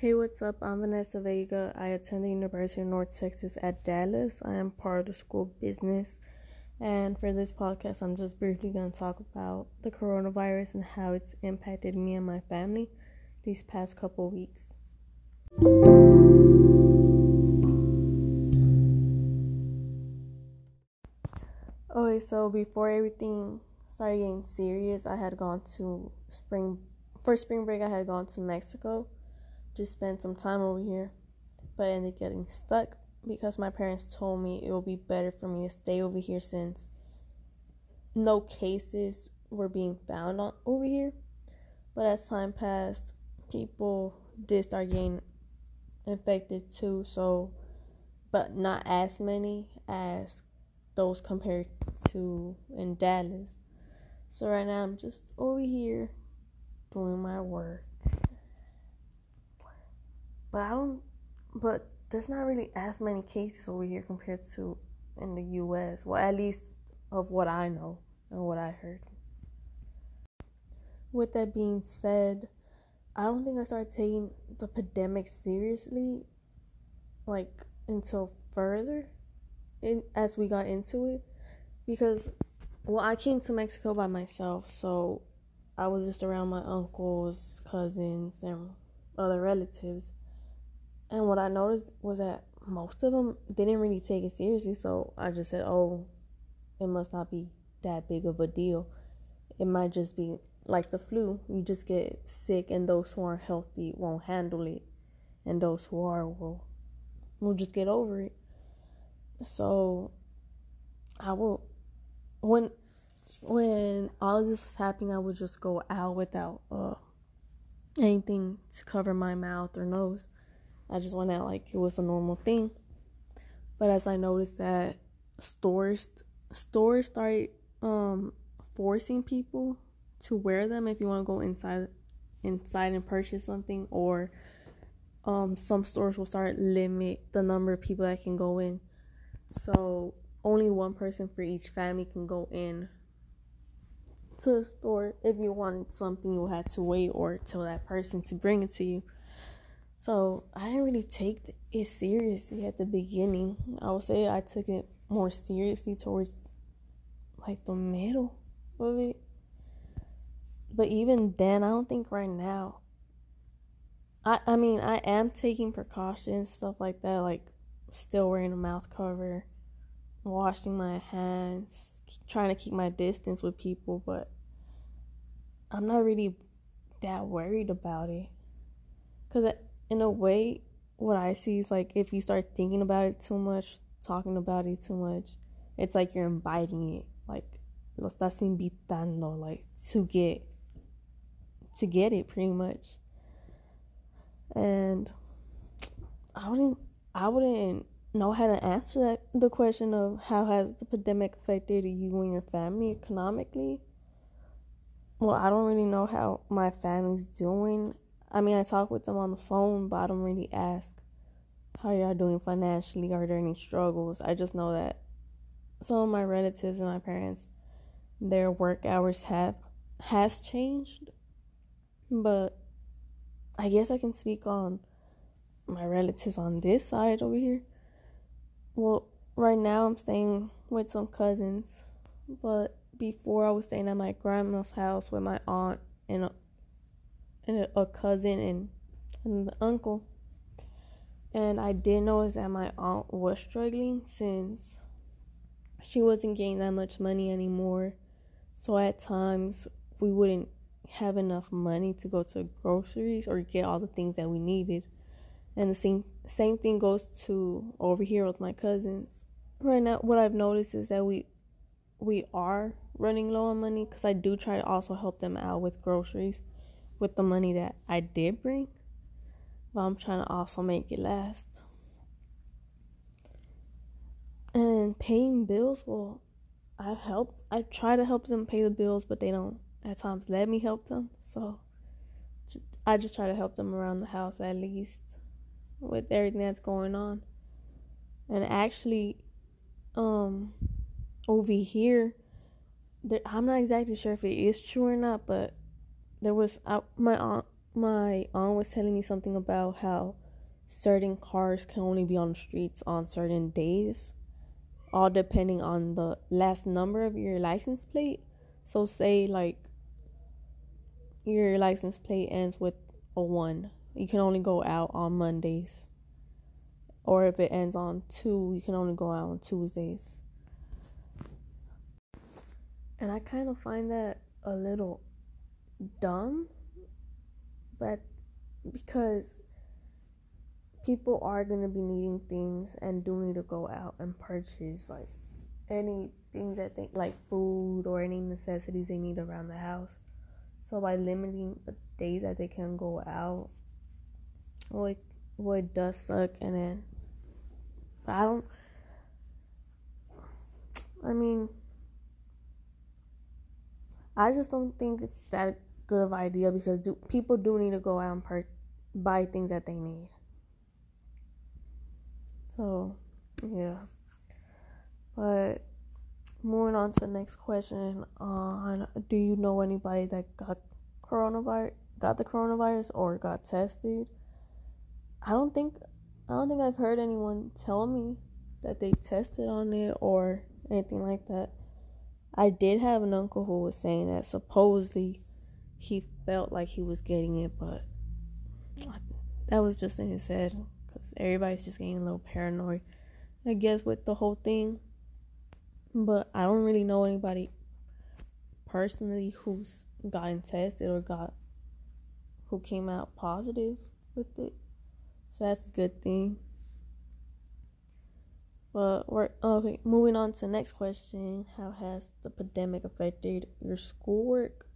Hey, what's up? I'm Vanessa Vega. I attend the University of North Texas at Dallas. I am part of the school business. And for this podcast, I'm just briefly going to talk about the coronavirus and how it's impacted me and my family these past couple weeks. Okay, so before everything started getting serious, I had gone to spring for spring break. I had gone to Mexico just spend some time over here, but ended up getting stuck because my parents told me it would be better for me to stay over here since no cases were being found on over here. But as time passed, people did start getting infected too, so but not as many as those compared to in Dallas. So right now I'm just over here doing my work. But I don't. But there's not really as many cases over here compared to in the U.S. Well, at least of what I know and what I heard. With that being said, I don't think I started taking the pandemic seriously, like until further, in as we got into it, because well, I came to Mexico by myself, so I was just around my uncles, cousins, and other relatives and what I noticed was that most of them didn't really take it seriously. So I just said, oh, it must not be that big of a deal. It might just be like the flu. You just get sick, and those who aren't healthy won't handle it, and those who are will will just get over it. So I will when when all of this was happening, I would just go out without uh anything to cover my mouth or nose. I just went out like it was a normal thing. But as I noticed that stores stores started um forcing people to wear them if you want to go inside inside and purchase something or um some stores will start limit the number of people that can go in. So only one person for each family can go in to the store. If you wanted something, you had to wait or tell that person to bring it to you. So I didn't really take it seriously at the beginning. I would say I took it more seriously towards like the middle of it. But even then, I don't think right now. I I mean, I am taking precautions, stuff like that, like still wearing a mouth cover, washing my hands, trying to keep my distance with people, but I'm not really that worried about it. Cuz in a way, what I see is like if you start thinking about it too much, talking about it too much, it's like you're inviting it. Like lo estás invitando, like to get to get it pretty much. And I wouldn't I wouldn't know how to answer that the question of how has the pandemic affected you and your family economically. Well, I don't really know how my family's doing I mean, I talk with them on the phone, but I don't really ask how y'all doing financially. Are there any struggles? I just know that some of my relatives and my parents, their work hours have has changed, but I guess I can speak on my relatives on this side over here. Well, right now I'm staying with some cousins, but before I was staying at my grandma's house with my aunt and and a cousin and, and an uncle. And I did notice that my aunt was struggling since she wasn't getting that much money anymore. So at times we wouldn't have enough money to go to groceries or get all the things that we needed. And the same same thing goes to over here with my cousins. Right now what I've noticed is that we we are running low on money cuz I do try to also help them out with groceries with the money that I did bring, but I'm trying to also make it last. And paying bills, well, I help. I try to help them pay the bills, but they don't at times let me help them. So I just try to help them around the house at least with everything that's going on. And actually, um, over here, I'm not exactly sure if it is true or not, but there was uh, my aunt my aunt was telling me something about how certain cars can only be on the streets on certain days, all depending on the last number of your license plate. So, say like your license plate ends with a one, you can only go out on Mondays. Or if it ends on two, you can only go out on Tuesdays. And I kind of find that a little dumb, but because people are going to be needing things and do need to go out and purchase like anything that they like food or any necessities they need around the house. So by limiting the days that they can go out, it, well, it does suck. And then, I don't. I mean, I just don't think it's that good of idea because do, people do need to go out and per- buy things that they need. So, yeah. But moving on to the next question on do you know anybody that got coronavirus got the coronavirus or got tested? I don't think I don't think I've heard anyone tell me that they tested on it or anything like that. I did have an uncle who was saying that supposedly he felt like he was getting it, but that was just in his head because everybody's just getting a little paranoid, I guess, with the whole thing. But I don't really know anybody personally who's gotten tested or got who came out positive with it. So that's a good thing. But we're okay. Moving on to the next question: How has the pandemic affected your schoolwork?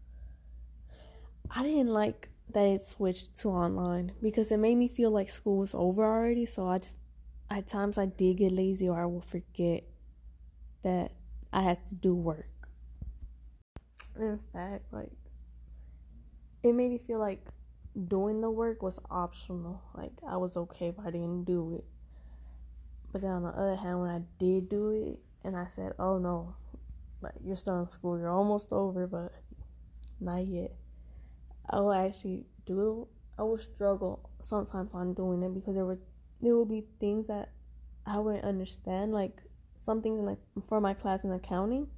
I didn't like that it switched to online because it made me feel like school was over already. So I just, at times, I did get lazy or I will forget that I had to do work. In fact, like, it made me feel like doing the work was optional. Like, I was okay if I didn't do it. But then on the other hand, when I did do it, and I said, "Oh no, like you're still in school, you're almost over, but not yet," I will actually do. I will struggle sometimes on doing it because there were there will be things that I wouldn't understand, like some things in like for my class in accounting.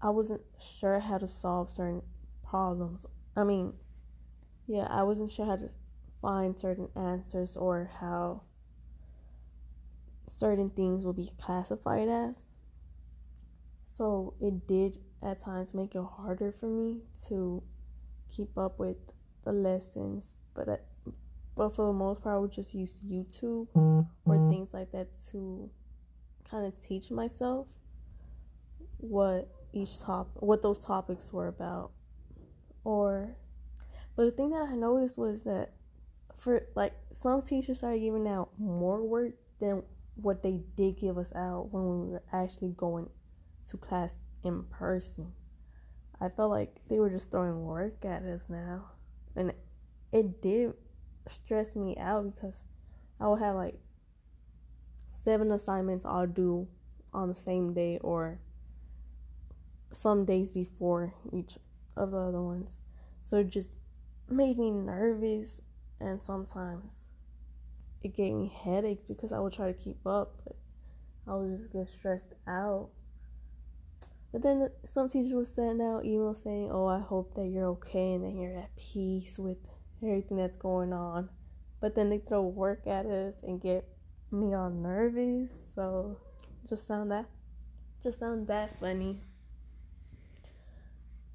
I wasn't sure how to solve certain problems. I mean, yeah, I wasn't sure how to find certain answers or how certain things will be classified as. So it did at times make it harder for me to keep up with the lessons, but I, but for the most part, I would just use YouTube or mm-hmm. things like that to kind of teach myself what each top what those topics were about or but the thing that i noticed was that for like some teachers are giving out more work than what they did give us out when we were actually going to class in person. I felt like they were just throwing work at us now. And it did stress me out because I would have like seven assignments all due on the same day or some days before each of the other ones. So it just made me nervous and sometimes it gave me headaches because I would try to keep up, but I would just get stressed out. But then some teachers would send out emails saying, "Oh, I hope that you're okay and that you're at peace with everything that's going on." But then they throw work at us and get me all nervous. So just found that just found that funny.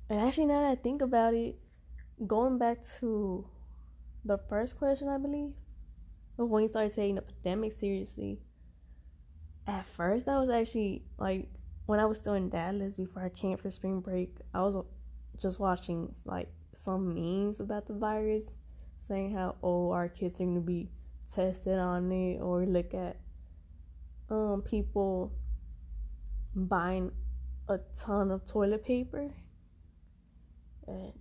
And actually, now that I think about it, going back to the first question, I believe, when you started taking the pandemic seriously, at first I was actually like when I was still in Dallas before I came for spring break, I was just watching like some memes about the virus, saying how oh our kids are gonna be tested on it, or look at um people buying a ton of toilet paper, and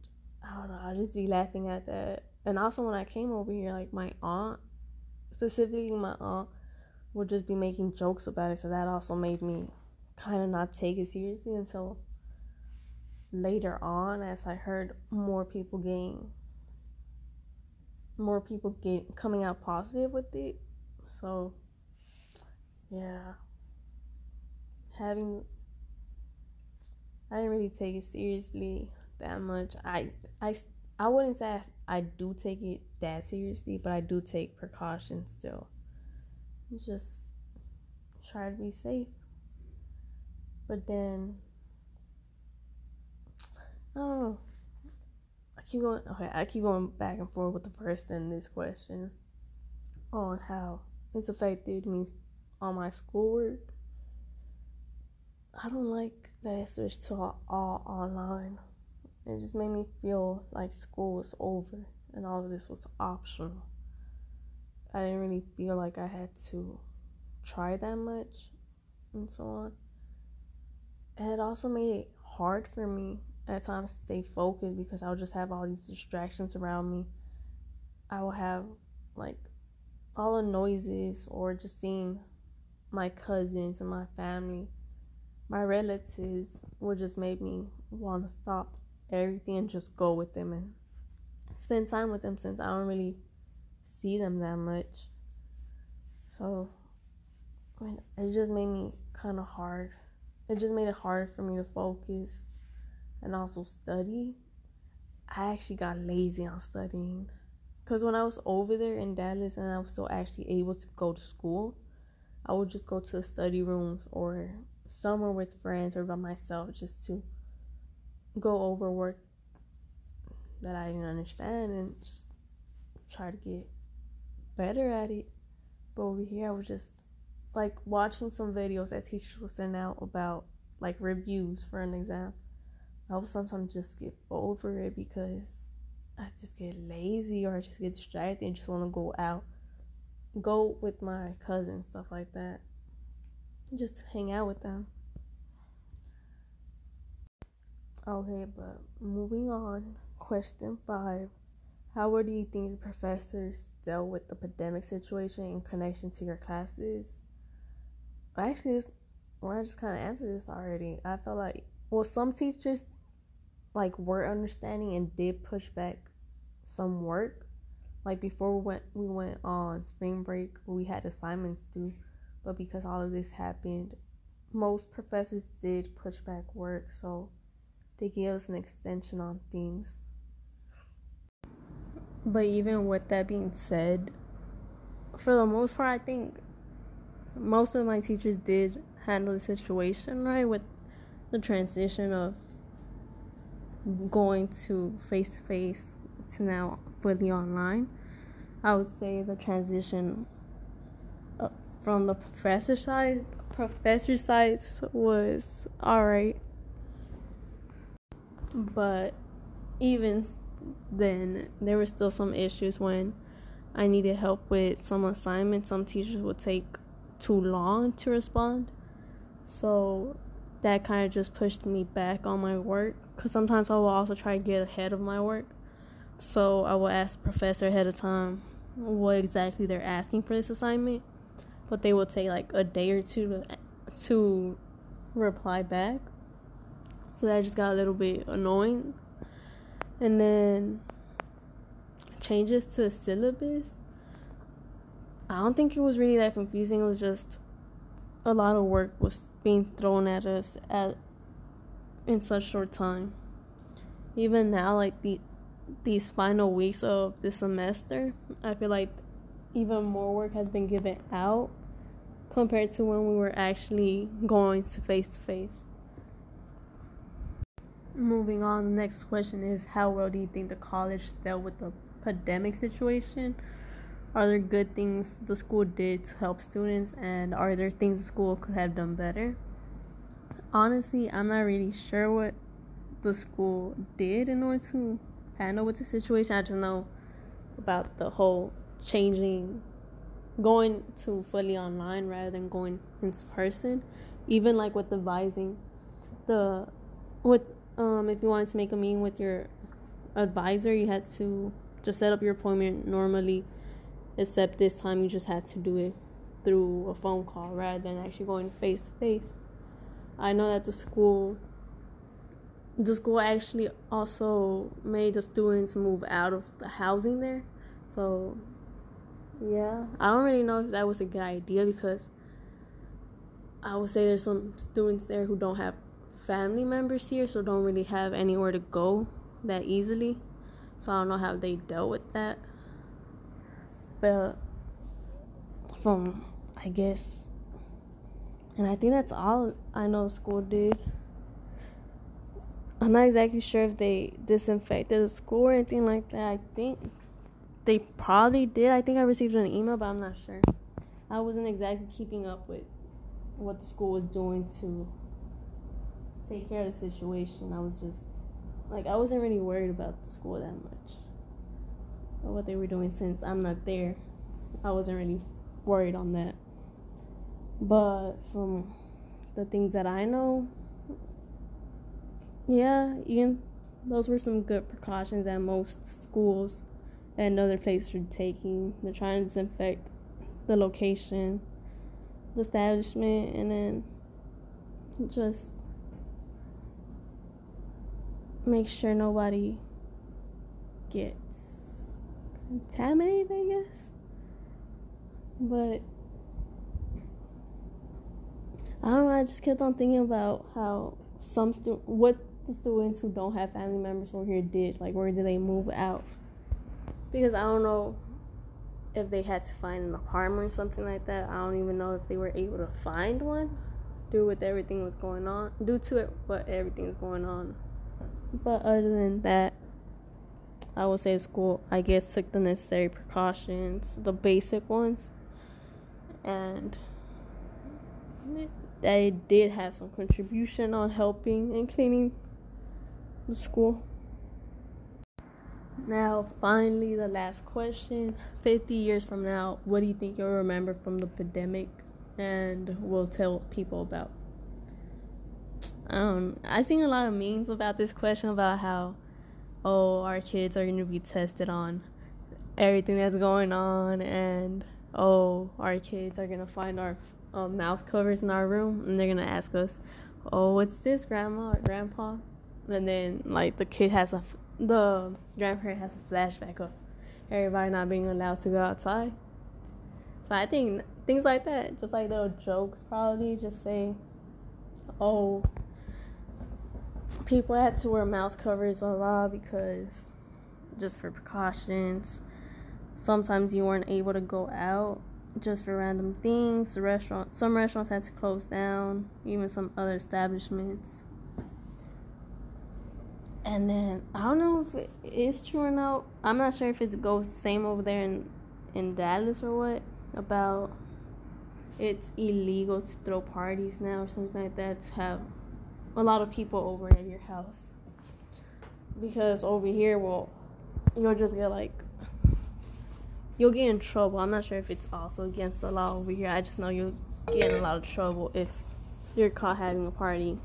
I don't know, I just be laughing at that. And also when I came over here, like my aunt specifically my aunt would just be making jokes about it so that also made me kind of not take it seriously until later on as i heard more people getting more people get coming out positive with it. So yeah. Having I didn't really take it seriously that much. I I I wouldn't say I, I do take it that seriously, but I do take precautions still. Just try to be safe. But then oh I keep going okay, I keep going back and forth with the first and this question on how it's affected me on my schoolwork. I don't like that it switched to all, all online. It just made me feel like school was over and all of this was optional. I didn't really feel like I had to try that much and so on. And it also made it hard for me at times to stay focused because I would just have all these distractions around me. I would have like all the noises or just seeing my cousins and my family, my relatives would just make me want to stop everything and just go with them and spend time with them since I don't really see them that much. So it just made me kind of hard. It just made it hard for me to focus and also study. I actually got lazy on studying because when I was over there in Dallas and I was still actually able to go to school, I would just go to study rooms or somewhere with friends or by myself just to go over work that I didn't understand and just try to get better at it. But over here, I was just like watching some videos that teachers would send out about like reviews for an exam. I will sometimes just skip over it because I just get lazy or I just get distracted and just want to go out, go with my cousins, stuff like that. Just hang out with them. Okay, but moving on. Question five. How well do you think professors dealt with the pandemic situation in connection to your classes? Actually, this, well, I just kind of answered this already. I felt like, well, some teachers like were understanding and did push back some work. Like before we went, we went on spring break. We had assignments due, but because all of this happened, most professors did push back work. So they gave us an extension on things. But even with that being said, for the most part, I think most of my teachers did handle the situation right with the transition of going to face to face to now fully online. I would say the transition uh, from the professor side, professor side was all right but even then, there were still some issues when I needed help with some assignments. Some teachers would take too long to respond. So that kind of just pushed me back on my work because sometimes I will also try to get ahead of my work. So I will ask the professor ahead of time what exactly they're asking for this assignment, but they will take like a day or two to, to reply back. So that just got a little bit annoying. And then changes to syllabus. I don't think it was really that confusing. It was just a lot of work was being thrown at us at in such short time. Even now, like the these final weeks of the semester, I feel like even more work has been given out compared to when we were actually going to face to face. Moving on, the next question is How well do you think the college dealt with the pandemic situation? Are there good things the school did to help students, and are there things the school could have done better? Honestly, I'm not really sure what the school did in order to handle with the situation. I just know about the whole changing, going to fully online rather than going in person. Even like with advising the with um, if you wanted to make a meeting with your advisor, you had to just set up your appointment normally, except this time you just had to do it through a phone call rather than actually going face to face. I know that the school the school actually also made the students move out of the housing there. So, yeah, I don't really know if that was a good idea because I would say there's some students there who don't have family members here, so don't really have anywhere to go that easily. So I don't know how they dealt with that. But from I guess and I think that's all I know school did. I'm not exactly sure if they disinfected the school or anything like that. I think they probably did. I think I received an email, but I'm not sure. I wasn't exactly keeping up with what the school was doing to take care of the situation. I was just like I wasn't really worried about the school that much. What they were doing since I'm not there. I wasn't really worried on that. But from the things that I know, yeah, even those were some good precautions that most schools and other places are taking. They're trying to disinfect the location, the establishment, and then just make sure nobody gets contaminated, I guess. But I don't know, I just kept on thinking about how some stu- what the students who don't have family members over here did. Like, where did they move out? Because I don't know if they had to find an apartment or something like that. I don't even know if they were able to find one due with everything was going on, due to it, what everything's going on. But other than that, I would say school, I guess, took the necessary precautions, the basic ones, and they did have some contribution on helping and cleaning the school. Now, finally, the last question 50 years from now, what do you think you'll remember from the pandemic and will tell people about? Um, I seen a lot of memes about this question about how, oh, our kids are going to be tested on everything that's going on, and oh, our kids are going to find our um, mouse covers in our room, and they're going to ask us, oh, what's this, grandma or grandpa? And then, like, the kid has a, the grandparent has a flashback of everybody not being allowed to go outside. So I think things like that, just like little jokes, probably just say, oh, people had to wear mouth covers a lot because just for precautions. Sometimes you weren't able to go out just for random things. The restaurant, some restaurants had to close down, even some other establishments. And then I don't know if it is true or not. I'm not sure if it goes the same over there in in Dallas or what about it's illegal to throw parties now or something like that to have a lot of people over at your house. Because over here well you'll just get like you'll get in trouble. I'm not sure if it's also against the law over here. I just know you'll get in a lot of trouble if you're caught having a party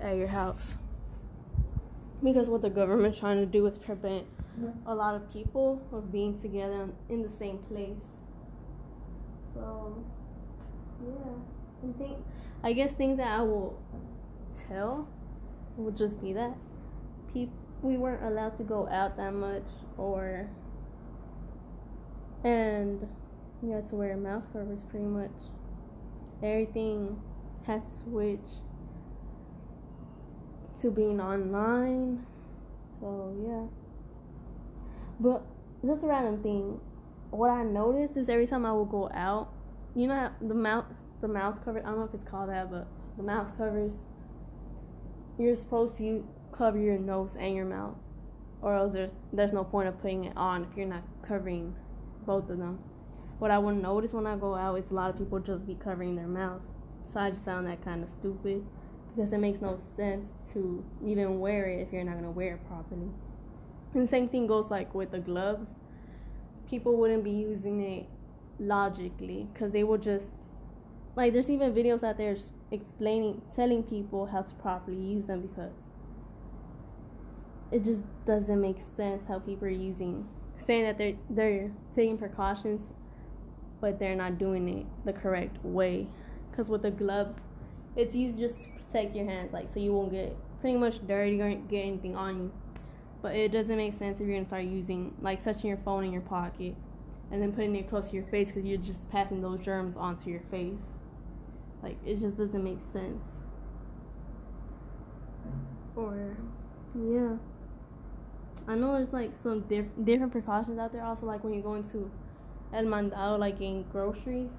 at your house. Because what the government's trying to do is prevent a lot of people from being together in the same place. So yeah. I think i guess things that i will tell would just be that. People we weren't allowed to go out that much or and you had to wear mouth covers pretty much. Everything has switched to being online so yeah. But just a random thing what i noticed is every time i would go out you know the mouth the mouth cover i don't know if it's called that but the mouth covers you're supposed to cover your nose and your mouth, or else there's there's no point of putting it on if you're not covering both of them. What I would notice when I go out is a lot of people just be covering their mouth, so I just found that kind of stupid because it makes no sense to even wear it if you're not gonna wear it properly. And same thing goes like with the gloves. People wouldn't be using it logically because they will just like there's even videos out there explaining telling people how to properly use them because it just doesn't make sense how people are using saying that they're they're taking precautions but they're not doing it the correct way because with the gloves it's used just to protect your hands like so you won't get pretty much dirty or get anything on you But it doesn't make sense if you're gonna start using like touching your phone in your pocket and then putting it close to your face because you're just passing those germs onto your face. Like it just doesn't make sense. Or yeah. I know there's like some diff- different precautions out there. Also, like when you're going to El Mandado, like in groceries,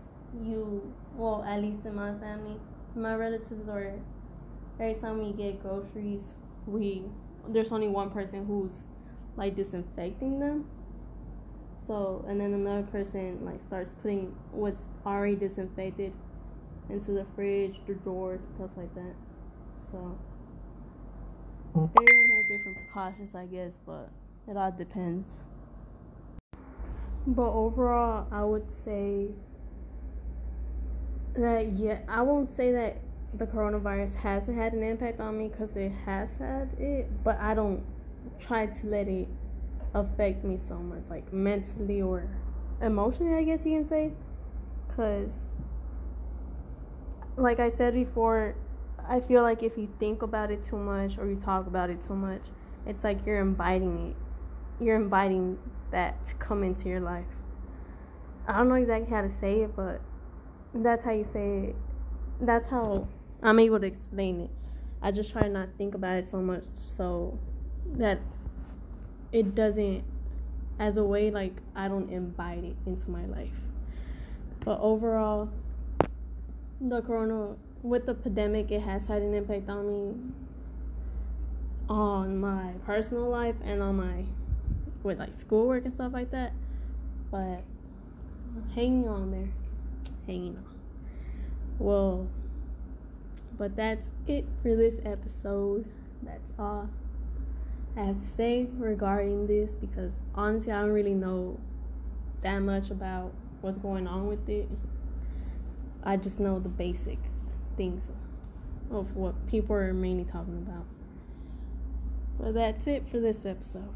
you well, at least in my family, my relatives, or every time we get groceries, we there's only one person who's like disinfecting them. So and then another person like starts putting what's already disinfected into the fridge, the drawers, stuff like that. So hmm. everyone has different precautions, I guess, but it all depends. But overall, I would say that yeah, I won't say that the coronavirus hasn't had an impact on me because it has had it, but I don't try to let it affect me so much, like mentally or emotionally, I guess you can say. Because, like I said before, I feel like if you think about it too much or you talk about it too much, it's like you're inviting it. You're inviting that to come into your life. I don't know exactly how to say it, but that's how you say it. That's how I'm able to explain it. I just try not think about it so much so that it doesn't, as a way, like, I don't invite it into my life. But overall, the corona, with the pandemic, it has had an impact on me, on my personal life, and on my, with like schoolwork and stuff like that. But hanging on there, hanging on. Well, but that's it for this episode. That's all I have to say regarding this because honestly, I don't really know that much about what's going on with it. I just know the basic things of what people are mainly talking about. But that's it for this episode.